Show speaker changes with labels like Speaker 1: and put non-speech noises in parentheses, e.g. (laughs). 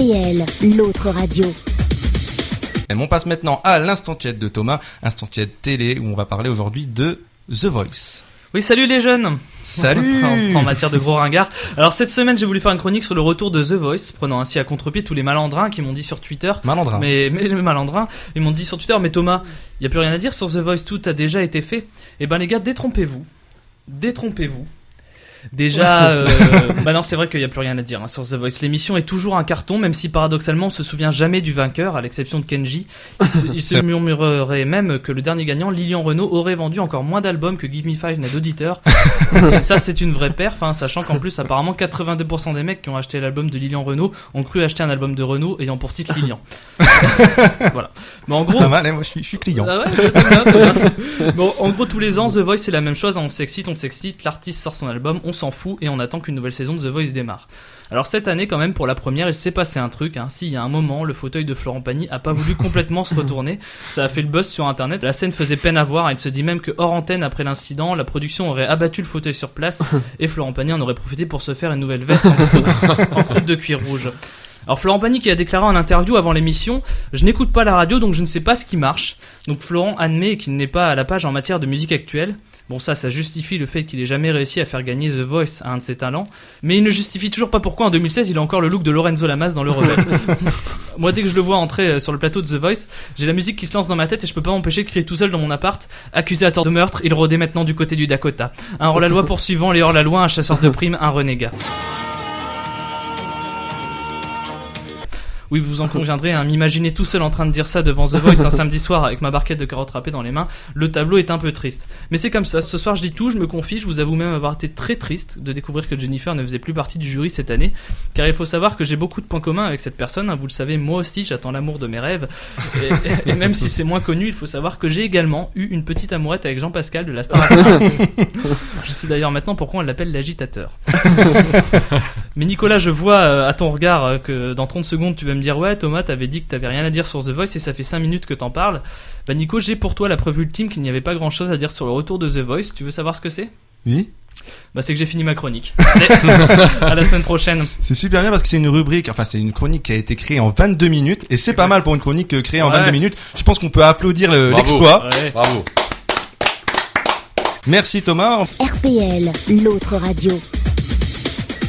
Speaker 1: RPL, l'autre radio.
Speaker 2: Et on passe maintenant à l'instant tiède de Thomas, instant tiède télé où on va parler aujourd'hui de The Voice.
Speaker 3: Oui, salut les jeunes
Speaker 2: Salut (laughs)
Speaker 3: en, en matière de gros ringards. Alors cette semaine, j'ai voulu faire une chronique sur le retour de The Voice, prenant ainsi à contre-pied tous les malandrins qui m'ont dit sur Twitter...
Speaker 2: Malandrin.
Speaker 3: Mais, mais les malandrins, ils m'ont dit sur Twitter, mais Thomas, il y a plus rien à dire sur The Voice, tout a déjà été fait. Eh ben les gars, détrompez-vous. Détrompez-vous. Déjà, euh, bah non, c'est vrai qu'il n'y a plus rien à dire hein, sur The Voice. L'émission est toujours un carton, même si paradoxalement on se souvient jamais du vainqueur, à l'exception de Kenji. Il se, il se (laughs)
Speaker 2: C'est-
Speaker 3: murmurerait même que le dernier gagnant, Lilian Renault, aurait vendu encore moins d'albums que Give Me Five n'a d'auditeurs. (laughs) Et ça, c'est une vraie perf, hein, sachant qu'en plus, apparemment, 82% des mecs qui ont acheté l'album de Lilian Renault ont cru acheter un album de Renault ayant pour titre Lilian. (laughs) (laughs) voilà. Mais en gros,
Speaker 2: Pas mal, hein, moi je suis, je suis client.
Speaker 3: ah ouais, bien. (laughs) Bon, en gros, tous les ans, The Voice, c'est la même chose. On s'excite, on s'excite. L'artiste sort son album, on s'en fout et on attend qu'une nouvelle saison de The Voice démarre. Alors cette année, quand même, pour la première, il s'est passé un truc. Hein. Si, il y a un moment, le fauteuil de Florent Pagny a pas voulu complètement se retourner. Ça a fait le buzz sur Internet. La scène faisait peine à voir. Il se dit même que hors antenne, après l'incident, la production aurait abattu le fauteuil sur place (laughs) et Florent Pagny en aurait profité pour se faire une nouvelle veste en croûte, en croûte de cuir rouge. Alors Florent Pagny qui a déclaré en interview avant l'émission Je n'écoute pas la radio donc je ne sais pas ce qui marche. Donc Florent admet qu'il n'est pas à la page en matière de musique actuelle. Bon ça, ça justifie le fait qu'il ait jamais réussi à faire gagner The Voice à un de ses talents. Mais il ne justifie toujours pas pourquoi en 2016 il a encore le look de Lorenzo Lamas dans le rebelle. (laughs) Moi dès que je le vois entrer euh, sur le plateau de The Voice, j'ai la musique qui se lance dans ma tête et je peux pas m'empêcher de crier tout seul dans mon appart. Accusé à tort de meurtre, il rôdait maintenant du côté du Dakota. Un hors-la-loi poursuivant les hors-la-loi, un chasseur de (laughs) primes, un renégat. Oui, vous en conviendrez, hein, m'imaginer tout seul en train de dire ça devant The Voice un (laughs) samedi soir avec ma barquette de carottes râpées dans les mains, le tableau est un peu triste. Mais c'est comme ça, ce soir je dis tout, je me confie, je vous avoue même avoir été très triste de découvrir que Jennifer ne faisait plus partie du jury cette année, car il faut savoir que j'ai beaucoup de points communs avec cette personne, hein, vous le savez, moi aussi j'attends l'amour de mes rêves, et, (laughs) et même si c'est moins connu, il faut savoir que j'ai également eu une petite amourette avec Jean-Pascal de la Star. (laughs) Je sais d'ailleurs maintenant pourquoi on l'appelle l'agitateur. Mais Nicolas, je vois euh, à ton regard euh, que dans 30 secondes tu vas me dire ouais Thomas t'avais dit que t'avais rien à dire sur The Voice et ça fait 5 minutes que t'en parles. Bah Nico j'ai pour toi la preuve ultime qu'il n'y avait pas grand chose à dire sur le retour de The Voice. Tu veux savoir ce que c'est?
Speaker 2: Oui
Speaker 3: Bah c'est que j'ai fini ma chronique. (laughs) À la semaine prochaine.
Speaker 2: C'est super bien parce que c'est une rubrique, enfin c'est une chronique qui a été créée en 22 minutes et c'est pas mal pour une chronique euh, créée en
Speaker 3: Ouais.
Speaker 2: 22 minutes. Je pense qu'on peut applaudir le-
Speaker 4: Bravo.
Speaker 2: l'exploit.
Speaker 3: Ouais.
Speaker 4: Bravo.
Speaker 2: Merci Thomas.
Speaker 1: RPL, l'autre radio.